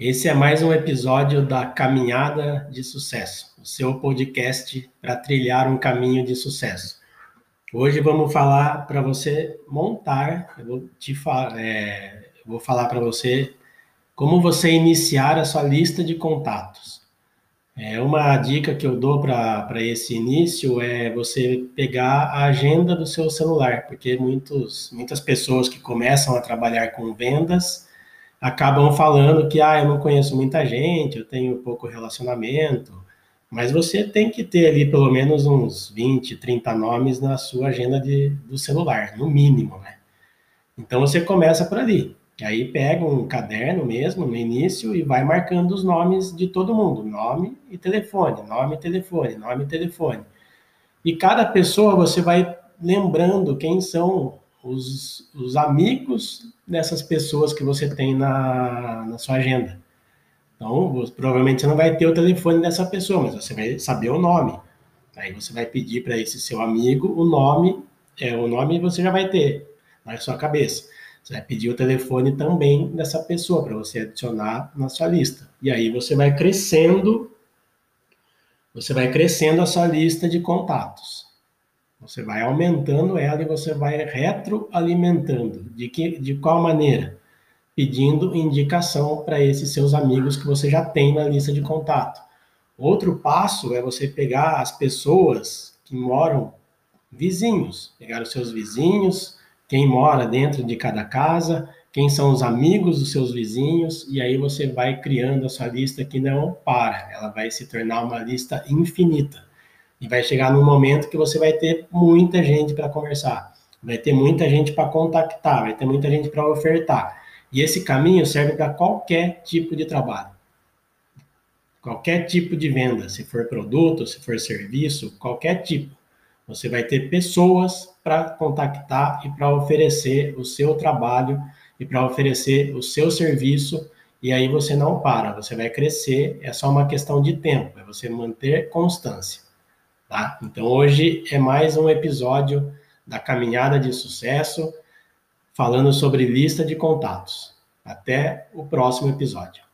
Esse é mais um episódio da Caminhada de Sucesso, o seu podcast para trilhar um caminho de sucesso. Hoje vamos falar para você montar, eu vou te falar, é, vou falar para você como você iniciar a sua lista de contatos. É uma dica que eu dou para esse início é você pegar a agenda do seu celular, porque muitos, muitas pessoas que começam a trabalhar com vendas acabam falando que ah, eu não conheço muita gente, eu tenho pouco relacionamento, mas você tem que ter ali pelo menos uns 20, 30 nomes na sua agenda de, do celular, no mínimo, né? Então você começa por ali. Aí pega um caderno mesmo no início e vai marcando os nomes de todo mundo, nome e telefone, nome e telefone, nome e telefone. E cada pessoa você vai lembrando quem são os, os amigos dessas pessoas que você tem na, na sua agenda. Então, você, provavelmente você não vai ter o telefone dessa pessoa, mas você vai saber o nome. Aí você vai pedir para esse seu amigo o nome, é, o nome você já vai ter na sua cabeça. Você vai pedir o telefone também dessa pessoa para você adicionar na sua lista. E aí você vai crescendo, você vai crescendo a sua lista de contatos. Você vai aumentando ela e você vai retroalimentando. De, que, de qual maneira? Pedindo indicação para esses seus amigos que você já tem na lista de contato. Outro passo é você pegar as pessoas que moram vizinhos, pegar os seus vizinhos, quem mora dentro de cada casa, quem são os amigos dos seus vizinhos, e aí você vai criando a sua lista que não para, ela vai se tornar uma lista infinita. E vai chegar num momento que você vai ter muita gente para conversar, vai ter muita gente para contactar, vai ter muita gente para ofertar. E esse caminho serve para qualquer tipo de trabalho. Qualquer tipo de venda, se for produto, se for serviço, qualquer tipo. Você vai ter pessoas para contactar e para oferecer o seu trabalho e para oferecer o seu serviço. E aí você não para, você vai crescer. É só uma questão de tempo, é você manter constância. Tá? Então hoje é mais um episódio da caminhada de sucesso, falando sobre lista de contatos. Até o próximo episódio.